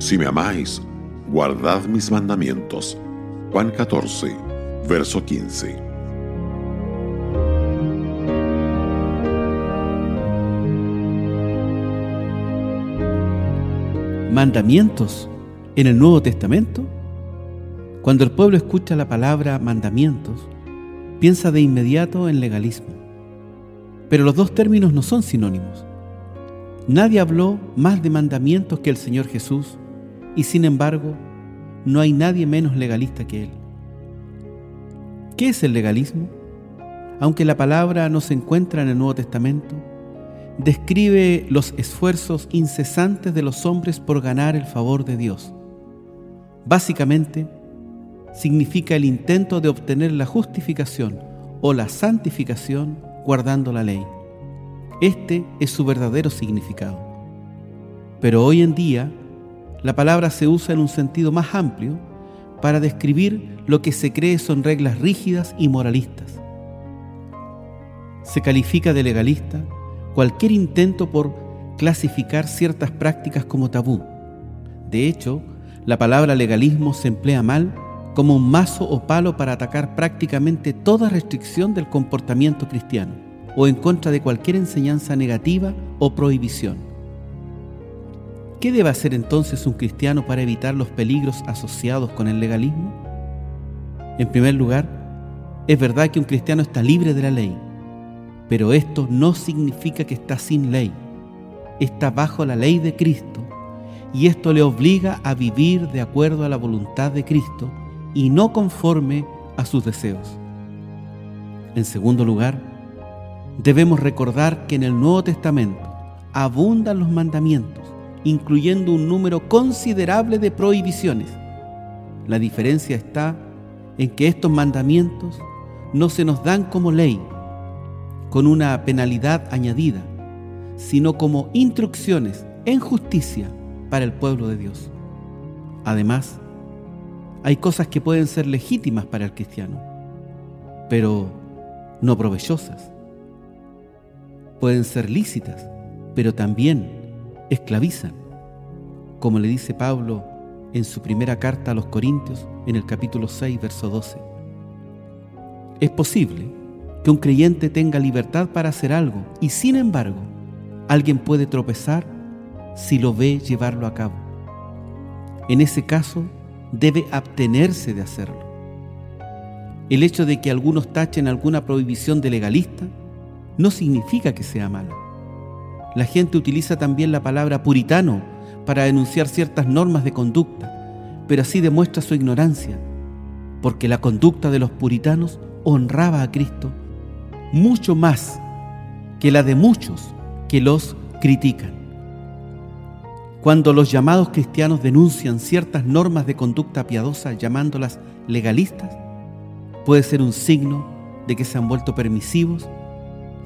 Si me amáis, guardad mis mandamientos. Juan 14, verso 15. ¿Mandamientos en el Nuevo Testamento? Cuando el pueblo escucha la palabra mandamientos, piensa de inmediato en legalismo. Pero los dos términos no son sinónimos. Nadie habló más de mandamientos que el Señor Jesús y sin embargo no hay nadie menos legalista que Él. ¿Qué es el legalismo? Aunque la palabra no se encuentra en el Nuevo Testamento, describe los esfuerzos incesantes de los hombres por ganar el favor de Dios. Básicamente, significa el intento de obtener la justificación o la santificación guardando la ley. Este es su verdadero significado. Pero hoy en día, la palabra se usa en un sentido más amplio para describir lo que se cree son reglas rígidas y moralistas. Se califica de legalista cualquier intento por clasificar ciertas prácticas como tabú. De hecho, la palabra legalismo se emplea mal como un mazo o palo para atacar prácticamente toda restricción del comportamiento cristiano o en contra de cualquier enseñanza negativa o prohibición. ¿Qué debe hacer entonces un cristiano para evitar los peligros asociados con el legalismo? En primer lugar, es verdad que un cristiano está libre de la ley, pero esto no significa que está sin ley. Está bajo la ley de Cristo y esto le obliga a vivir de acuerdo a la voluntad de Cristo y no conforme a sus deseos. En segundo lugar, debemos recordar que en el Nuevo Testamento abundan los mandamientos, incluyendo un número considerable de prohibiciones. La diferencia está en que estos mandamientos no se nos dan como ley, con una penalidad añadida, sino como instrucciones en justicia para el pueblo de Dios. Además, hay cosas que pueden ser legítimas para el cristiano, pero no provechosas. Pueden ser lícitas, pero también esclavizan, como le dice Pablo en su primera carta a los Corintios en el capítulo 6, verso 12. Es posible que un creyente tenga libertad para hacer algo y sin embargo alguien puede tropezar si lo ve llevarlo a cabo. En ese caso, debe abstenerse de hacerlo. El hecho de que algunos tachen alguna prohibición de legalista no significa que sea mala. La gente utiliza también la palabra puritano para denunciar ciertas normas de conducta, pero así demuestra su ignorancia, porque la conducta de los puritanos honraba a Cristo mucho más que la de muchos que los critican. Cuando los llamados cristianos denuncian ciertas normas de conducta piadosa llamándolas legalistas, puede ser un signo de que se han vuelto permisivos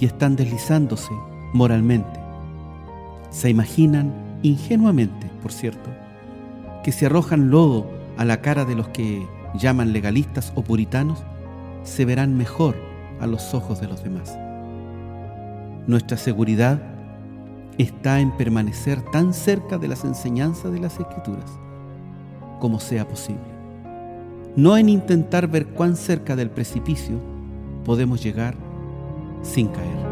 y están deslizándose moralmente. Se imaginan ingenuamente, por cierto, que si arrojan lodo a la cara de los que llaman legalistas o puritanos, se verán mejor a los ojos de los demás. Nuestra seguridad está en permanecer tan cerca de las enseñanzas de las Escrituras como sea posible, no en intentar ver cuán cerca del precipicio podemos llegar sin caer.